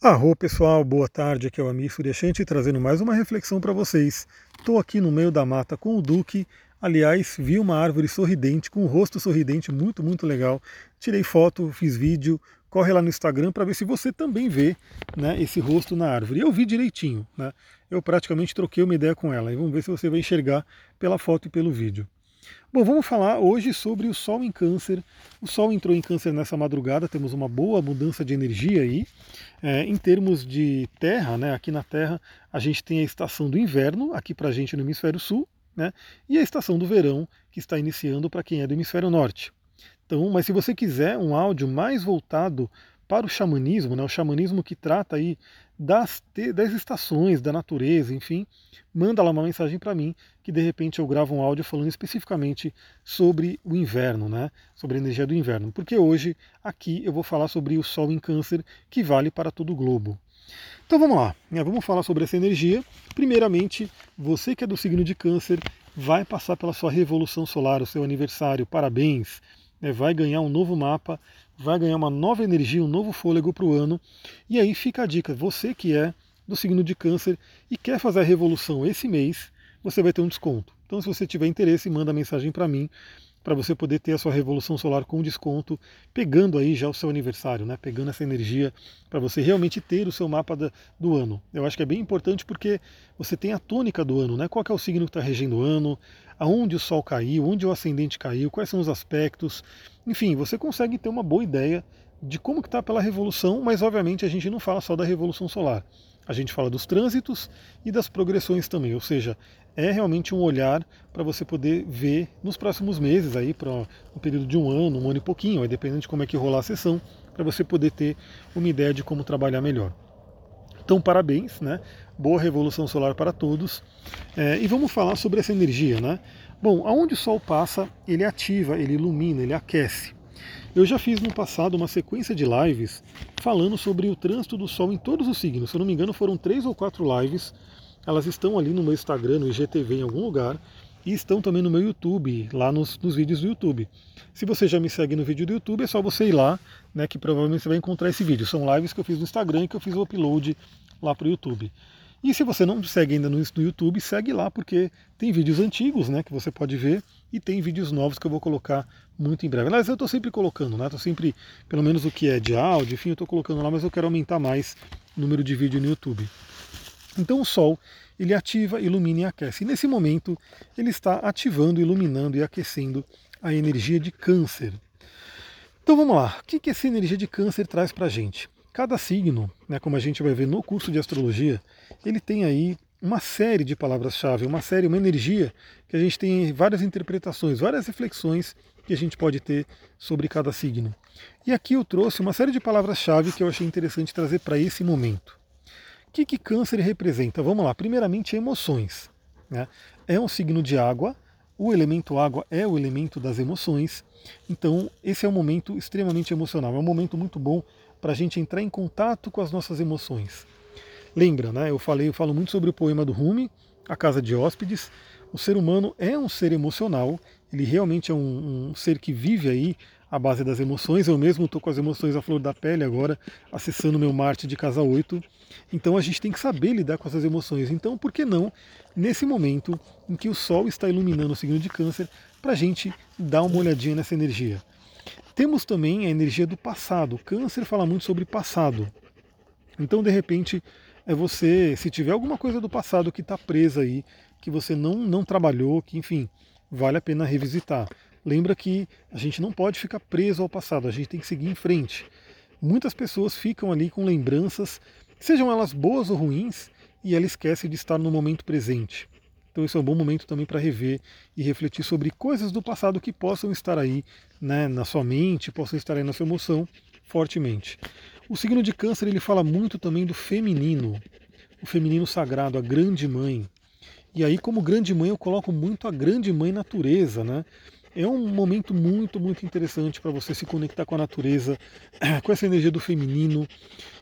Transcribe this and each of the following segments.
Arro pessoal, boa tarde, aqui é o Amir Suryashanti trazendo mais uma reflexão para vocês. Estou aqui no meio da mata com o Duque, aliás, vi uma árvore sorridente, com o rosto sorridente, muito, muito legal. Tirei foto, fiz vídeo, corre lá no Instagram para ver se você também vê né, esse rosto na árvore. Eu vi direitinho, né? eu praticamente troquei uma ideia com ela e vamos ver se você vai enxergar pela foto e pelo vídeo. Bom, vamos falar hoje sobre o Sol em Câncer. O Sol entrou em Câncer nessa madrugada, temos uma boa mudança de energia aí. É, em termos de Terra, né, aqui na Terra, a gente tem a estação do inverno, aqui para a gente no hemisfério sul, né, e a estação do verão, que está iniciando para quem é do hemisfério norte. Então, mas se você quiser um áudio mais voltado para o xamanismo, né, o xamanismo que trata aí das, das estações, da natureza, enfim, manda lá uma mensagem para mim que de repente eu gravo um áudio falando especificamente sobre o inverno, né, sobre a energia do inverno, porque hoje aqui eu vou falar sobre o Sol em Câncer que vale para todo o globo. Então vamos lá, né, vamos falar sobre essa energia. Primeiramente, você que é do signo de Câncer vai passar pela sua revolução solar, o seu aniversário, parabéns! Né, vai ganhar um novo mapa, vai ganhar uma nova energia, um novo fôlego para o ano. E aí fica a dica: você que é do signo de Câncer e quer fazer a revolução esse mês, você vai ter um desconto. Então, se você tiver interesse, manda mensagem para mim para você poder ter a sua revolução solar com desconto, pegando aí já o seu aniversário, né? Pegando essa energia para você realmente ter o seu mapa da, do ano. Eu acho que é bem importante porque você tem a tônica do ano, né? Qual é o signo que está regendo o ano, aonde o Sol caiu, onde o ascendente caiu, quais são os aspectos. Enfim, você consegue ter uma boa ideia de como que está pela revolução, mas obviamente a gente não fala só da revolução solar. A gente fala dos trânsitos e das progressões também, ou seja, é realmente um olhar para você poder ver nos próximos meses aí para um período de um ano, um ano e pouquinho, aí dependendo de como é que rolar a sessão, para você poder ter uma ideia de como trabalhar melhor. Então, parabéns, né? Boa revolução solar para todos. É, e vamos falar sobre essa energia, né? Bom, aonde o Sol passa, ele ativa, ele ilumina, ele aquece. Eu já fiz no passado uma sequência de lives falando sobre o trânsito do Sol em todos os signos. Se eu não me engano, foram três ou quatro lives. Elas estão ali no meu Instagram, no IGTV, em algum lugar. E estão também no meu YouTube, lá nos, nos, vídeos do YouTube. Se você já me segue no vídeo do YouTube, é só você ir lá, né, que provavelmente você vai encontrar esse vídeo. São lives que eu fiz no Instagram e que eu fiz o upload lá para o YouTube. E se você não segue ainda no, YouTube, segue lá, porque tem vídeos antigos né, que você pode ver e tem vídeos novos que eu vou colocar muito em breve. Aliás, eu estou sempre colocando, né? Estou sempre, pelo menos o que é de áudio, enfim, eu estou colocando lá, mas eu quero aumentar mais o número de vídeo no YouTube. Então o Sol, ele ativa, ilumina e aquece. E nesse momento, ele está ativando, iluminando e aquecendo a energia de câncer. Então vamos lá, o que, que essa energia de câncer traz para a gente? Cada signo, né, como a gente vai ver no curso de astrologia, ele tem aí uma série de palavras-chave, uma série, uma energia que a gente tem várias interpretações, várias reflexões que a gente pode ter sobre cada signo. E aqui eu trouxe uma série de palavras-chave que eu achei interessante trazer para esse momento. O que, que câncer representa? Vamos lá, primeiramente emoções. Né? É um signo de água, o elemento água é o elemento das emoções, então esse é um momento extremamente emocional, é um momento muito bom para a gente entrar em contato com as nossas emoções. Lembra, né? Eu falei, eu falo muito sobre o poema do Rumi, A Casa de Hóspedes. O ser humano é um ser emocional, ele realmente é um, um ser que vive aí à base das emoções. Eu mesmo estou com as emoções à flor da pele agora, acessando meu Marte de casa 8. Então a gente tem que saber lidar com essas emoções. Então, por que não, nesse momento em que o Sol está iluminando o signo de Câncer, para a gente dar uma olhadinha nessa energia? Temos também a energia do passado. O câncer fala muito sobre passado. Então, de repente, é você, se tiver alguma coisa do passado que está presa aí, que você não, não trabalhou, que enfim, vale a pena revisitar. Lembra que a gente não pode ficar preso ao passado, a gente tem que seguir em frente. Muitas pessoas ficam ali com lembranças, sejam elas boas ou ruins, e ela esquece de estar no momento presente. Então esse é um bom momento também para rever e refletir sobre coisas do passado que possam estar aí né, na sua mente, possam estar aí na sua emoção fortemente. O signo de câncer ele fala muito também do feminino, o feminino sagrado, a grande mãe. E aí, como grande mãe, eu coloco muito a grande mãe natureza, né? É um momento muito, muito interessante para você se conectar com a natureza, com essa energia do feminino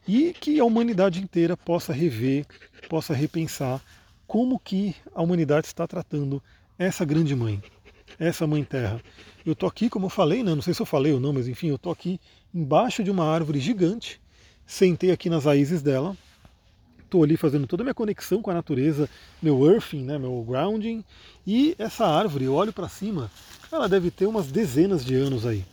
e que a humanidade inteira possa rever, possa repensar como que a humanidade está tratando essa grande mãe, essa mãe terra. Eu estou aqui, como eu falei, né? não sei se eu falei ou não, mas enfim, eu estou aqui embaixo de uma árvore gigante sentei aqui nas raízes dela, estou ali fazendo toda a minha conexão com a natureza, meu earthing, né, meu grounding, e essa árvore, eu olho para cima, ela deve ter umas dezenas de anos aí.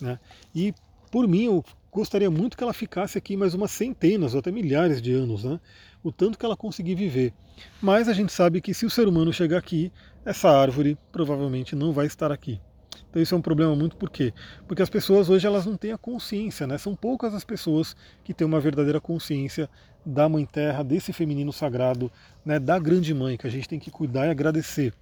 Né? E por mim, eu gostaria muito que ela ficasse aqui mais umas centenas ou até milhares de anos, né? O tanto que ela conseguir viver. Mas a gente sabe que se o ser humano chegar aqui, essa árvore provavelmente não vai estar aqui. Então isso é um problema muito por quê? Porque as pessoas hoje elas não têm a consciência, né? São poucas as pessoas que têm uma verdadeira consciência da Mãe Terra, desse feminino sagrado, né, da Grande Mãe, que a gente tem que cuidar e agradecer.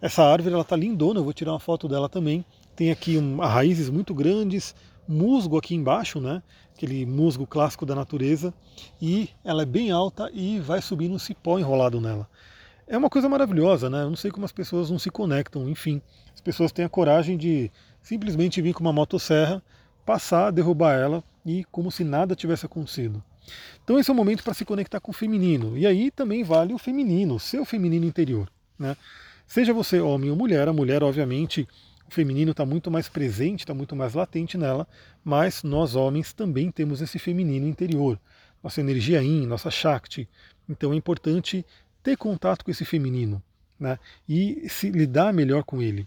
Essa árvore ela tá lindona, eu vou tirar uma foto dela também. Tem aqui um, raízes muito grandes, musgo aqui embaixo, né? Aquele musgo clássico da natureza, e ela é bem alta e vai subindo um cipó enrolado nela. É uma coisa maravilhosa, né? Eu não sei como as pessoas não se conectam, enfim. As pessoas têm a coragem de simplesmente vir com uma motosserra, passar, derrubar ela e como se nada tivesse acontecido. Então esse é o momento para se conectar com o feminino. E aí também vale o feminino, seu feminino interior. Né? Seja você homem ou mulher, a mulher, obviamente, feminino está muito mais presente, está muito mais latente nela, mas nós homens também temos esse feminino interior, nossa energia in, nossa Shakti. Então é importante ter contato com esse feminino né, e se lidar melhor com ele.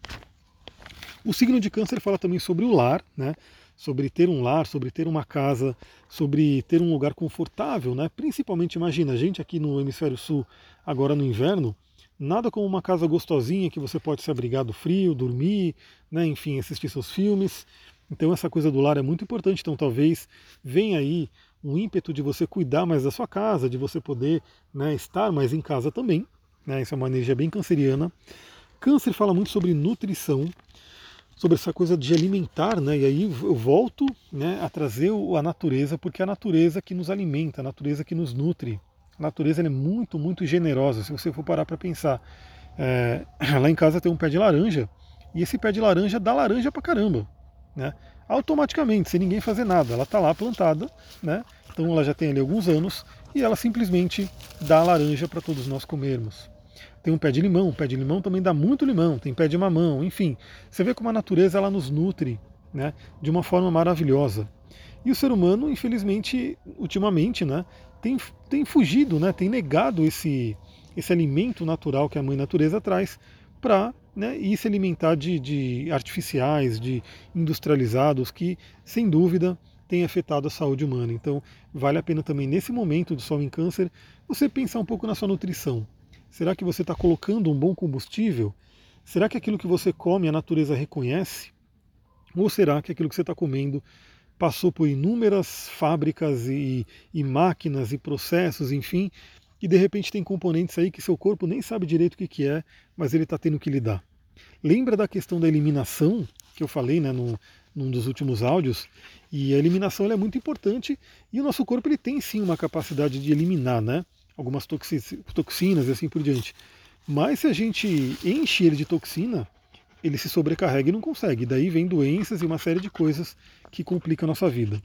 O signo de câncer fala também sobre o lar, né, sobre ter um lar, sobre ter uma casa, sobre ter um lugar confortável, né? Principalmente, imagina, a gente aqui no hemisfério sul, agora no inverno, nada como uma casa gostosinha que você pode se abrigar do frio, dormir, né? enfim, assistir seus filmes. Então essa coisa do lar é muito importante. Então talvez venha aí um ímpeto de você cuidar mais da sua casa, de você poder né, estar mais em casa também. Né? Isso é uma energia bem canceriana. Câncer fala muito sobre nutrição, sobre essa coisa de alimentar, né? E aí eu volto né, a trazer a natureza, porque é a natureza que nos alimenta, a natureza que nos nutre. A natureza é muito, muito generosa, se você for parar para pensar. É, lá em casa tem um pé de laranja, e esse pé de laranja dá laranja pra caramba. Né? Automaticamente, sem ninguém fazer nada. Ela está lá plantada, né? então ela já tem ali alguns anos, e ela simplesmente dá laranja para todos nós comermos. Tem um pé de limão, o pé de limão também dá muito limão, tem pé de mamão, enfim. Você vê como a natureza ela nos nutre né, de uma forma maravilhosa. E o ser humano, infelizmente, ultimamente, né, tem, tem fugido, né, tem negado esse, esse alimento natural que a mãe natureza traz para né, ir se alimentar de, de artificiais, de industrializados, que, sem dúvida, tem afetado a saúde humana. Então, vale a pena também, nesse momento do Sol em Câncer, você pensar um pouco na sua nutrição. Será que você está colocando um bom combustível? Será que aquilo que você come a natureza reconhece? Ou será que aquilo que você está comendo passou por inúmeras fábricas e, e, máquinas e processos, enfim, e de repente tem componentes aí que seu corpo nem sabe direito o que, que é, mas ele está tendo que lidar. Lembra da questão da eliminação que eu falei né, no, num dos últimos áudios? E a eliminação é muito importante e o nosso corpo ele tem sim uma capacidade de eliminar, né? algumas toxinas e assim por diante. Mas se a gente enche ele de toxina, ele se sobrecarrega e não consegue. Daí vem doenças e uma série de coisas que complicam a nossa vida.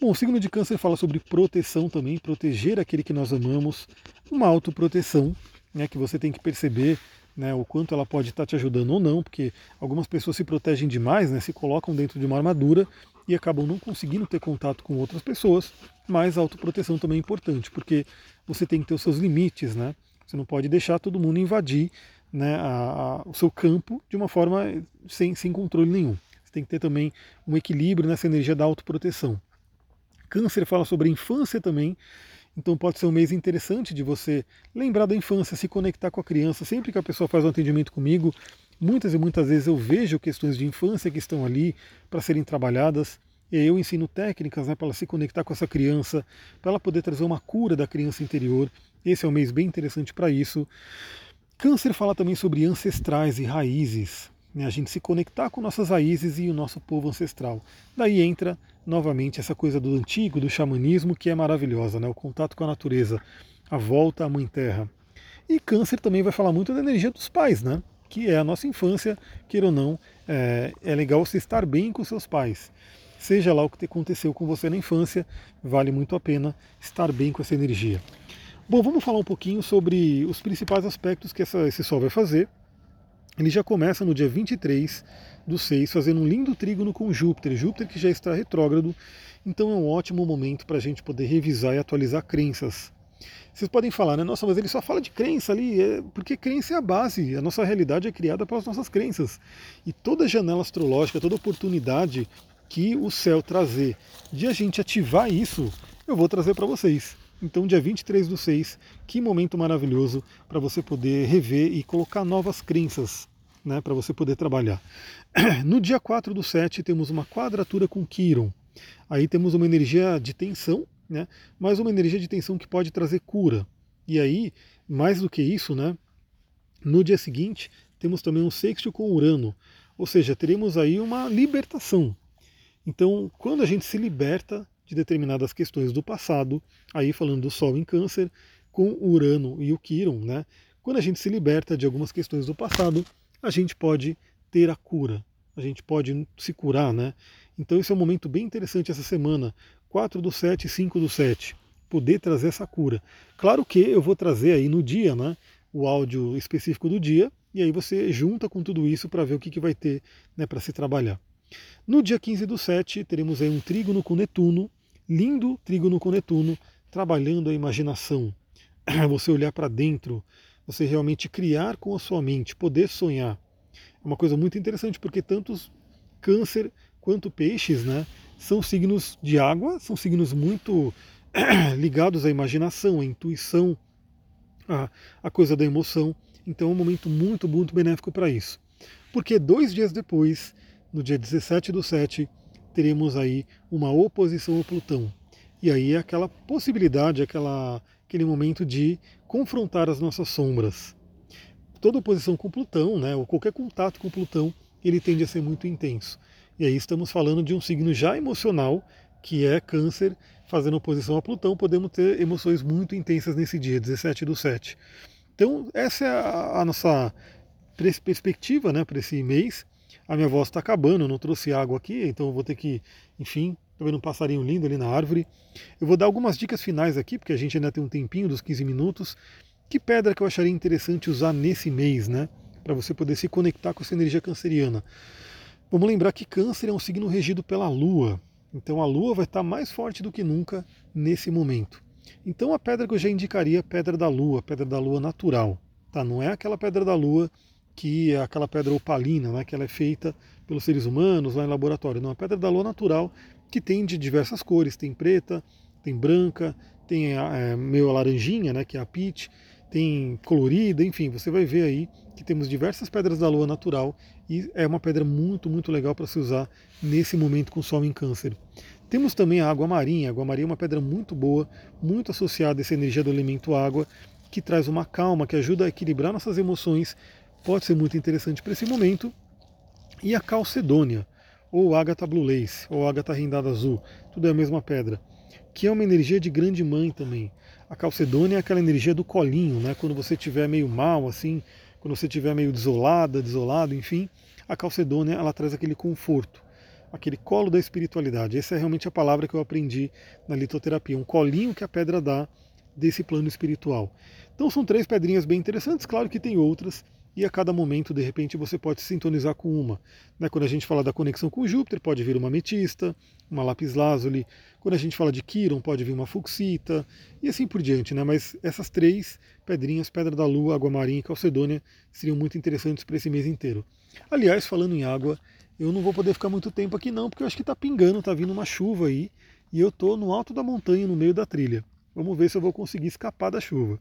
Bom, o signo de câncer fala sobre proteção também, proteger aquele que nós amamos, uma autoproteção, né, que você tem que perceber né, o quanto ela pode estar te ajudando ou não, porque algumas pessoas se protegem demais, né, se colocam dentro de uma armadura e acabam não conseguindo ter contato com outras pessoas, mas a autoproteção também é importante, porque você tem que ter os seus limites, né? Você não pode deixar todo mundo invadir né, a, a, o seu campo de uma forma sem, sem controle nenhum. Você tem que ter também um equilíbrio nessa energia da autoproteção. Câncer fala sobre a infância também, então pode ser um mês interessante de você lembrar da infância, se conectar com a criança. Sempre que a pessoa faz um atendimento comigo, muitas e muitas vezes eu vejo questões de infância que estão ali para serem trabalhadas. E eu ensino técnicas né, para ela se conectar com essa criança, para ela poder trazer uma cura da criança interior. Esse é um mês bem interessante para isso. Câncer fala também sobre ancestrais e raízes. Né, a gente se conectar com nossas raízes e o nosso povo ancestral. Daí entra novamente essa coisa do antigo, do xamanismo, que é maravilhosa, né? o contato com a natureza, a volta à Mãe Terra. E Câncer também vai falar muito da energia dos pais, né? que é a nossa infância, queira ou não, é, é legal você estar bem com seus pais seja lá o que aconteceu com você na infância, vale muito a pena estar bem com essa energia. Bom, vamos falar um pouquinho sobre os principais aspectos que essa, esse Sol vai fazer. ele já começa no dia 23 do 6, fazendo um lindo trígono com Júpiter. Júpiter que já está retrógrado, então é um ótimo momento para a gente poder revisar e atualizar crenças. Vocês podem falar, né? Nossa, mas ele só fala de crença ali, é... porque crença é a base, a nossa realidade é criada pelas nossas crenças. E toda janela astrológica, toda oportunidade que o céu trazer de a gente ativar isso, eu vou trazer para vocês. Então, dia 23 do 6, que momento maravilhoso para você poder rever e colocar novas crenças né, para você poder trabalhar. No dia 4 do 7, temos uma quadratura com Quiron. Aí temos uma energia de tensão, né, mas uma energia de tensão que pode trazer cura. E aí, mais do que isso, né, no dia seguinte, temos também um sexto com Urano. Ou seja, teremos aí uma libertação. Então, quando a gente se liberta de determinadas questões do passado, aí falando do Sol em Câncer, com o Urano e o Quiron, né? Quando a gente se liberta de algumas questões do passado, a gente pode ter a cura, a gente pode se curar, né? Então esse é um momento bem interessante essa semana, 4 do 7 e 5 do 7, poder trazer essa cura. Claro que eu vou trazer aí no dia, né, o áudio específico do dia, e aí você junta com tudo isso para ver o que, que vai ter né, para se trabalhar. No dia 15 do 7, teremos aí um trígono com Netuno, lindo trígono com Netuno, trabalhando a imaginação. Você olhar para dentro, você realmente criar com a sua mente, poder sonhar. É uma coisa muito interessante, porque tantos câncer quanto peixes, né, são signos de água, são signos muito ligados à imaginação, à intuição, à, à coisa da emoção. Então é um momento muito, muito benéfico para isso. Porque dois dias depois no dia 17 do 7, teremos aí uma oposição ao Plutão. E aí aquela possibilidade, aquela, aquele momento de confrontar as nossas sombras. Toda oposição com Plutão, né, ou qualquer contato com Plutão, ele tende a ser muito intenso. E aí estamos falando de um signo já emocional, que é Câncer, fazendo oposição a Plutão, podemos ter emoções muito intensas nesse dia, 17 do 7. Então, essa é a, a nossa perspectiva né, para esse mês a minha voz está acabando, eu não trouxe água aqui, então eu vou ter que, enfim, estou vendo um passarinho lindo ali na árvore. Eu vou dar algumas dicas finais aqui, porque a gente ainda tem um tempinho dos 15 minutos. Que pedra que eu acharia interessante usar nesse mês, né? Para você poder se conectar com essa energia canceriana. Vamos lembrar que câncer é um signo regido pela Lua. Então a Lua vai estar mais forte do que nunca nesse momento. Então a pedra que eu já indicaria é a pedra da Lua, a pedra da Lua natural. Tá? Não é aquela pedra da Lua que é aquela pedra opalina, né, que ela é feita pelos seres humanos lá em laboratório. Não, a pedra da lua natural que tem de diversas cores, tem preta, tem branca, tem é, meio laranjinha, né, que é a pitch, tem colorida, enfim, você vai ver aí que temos diversas pedras da lua natural e é uma pedra muito, muito legal para se usar nesse momento com sol em câncer. Temos também a água marinha. A água marinha é uma pedra muito boa, muito associada a essa energia do elemento água, que traz uma calma, que ajuda a equilibrar nossas emoções pode ser muito interessante para esse momento. E a calcedônia, ou ágata blue lace, ou ágata rendada azul, tudo é a mesma pedra, que é uma energia de grande mãe também. A calcedônia é aquela energia do colinho, né? quando você estiver meio mal, assim, quando você estiver meio desolada, desolado, enfim, a calcedônia ela traz aquele conforto, aquele colo da espiritualidade. Essa é realmente a palavra que eu aprendi na litoterapia, um colinho que a pedra dá desse plano espiritual. Então são três pedrinhas bem interessantes, claro que tem outras, e a cada momento, de repente, você pode sintonizar com uma. Né? Quando a gente fala da conexão com Júpiter, pode vir uma ametista, uma lápis lazuli. Quando a gente fala de Quiron, pode vir uma fuxita, e assim por diante. Né? Mas essas três pedrinhas, Pedra da Lua, Água Marinha e Calcedônia, seriam muito interessantes para esse mês inteiro. Aliás, falando em água, eu não vou poder ficar muito tempo aqui não, porque eu acho que está pingando, está vindo uma chuva aí, e eu estou no alto da montanha, no meio da trilha. Vamos ver se eu vou conseguir escapar da chuva.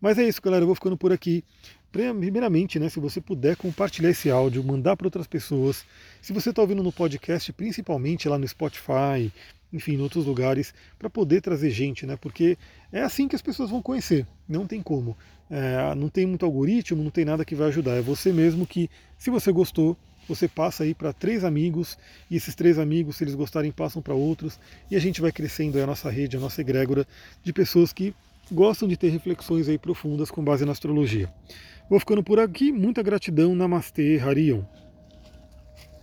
Mas é isso, galera. Eu vou ficando por aqui. Primeiramente, né, se você puder compartilhar esse áudio, mandar para outras pessoas. Se você está ouvindo no podcast, principalmente lá no Spotify, enfim, em outros lugares, para poder trazer gente, né? Porque é assim que as pessoas vão conhecer. Não tem como. É, não tem muito algoritmo, não tem nada que vai ajudar. É você mesmo que, se você gostou, você passa aí para três amigos, e esses três amigos, se eles gostarem, passam para outros, e a gente vai crescendo a nossa rede, a nossa egrégora de pessoas que gostam de ter reflexões aí profundas com base na astrologia. Vou ficando por aqui, muita gratidão, Namastê, Harion.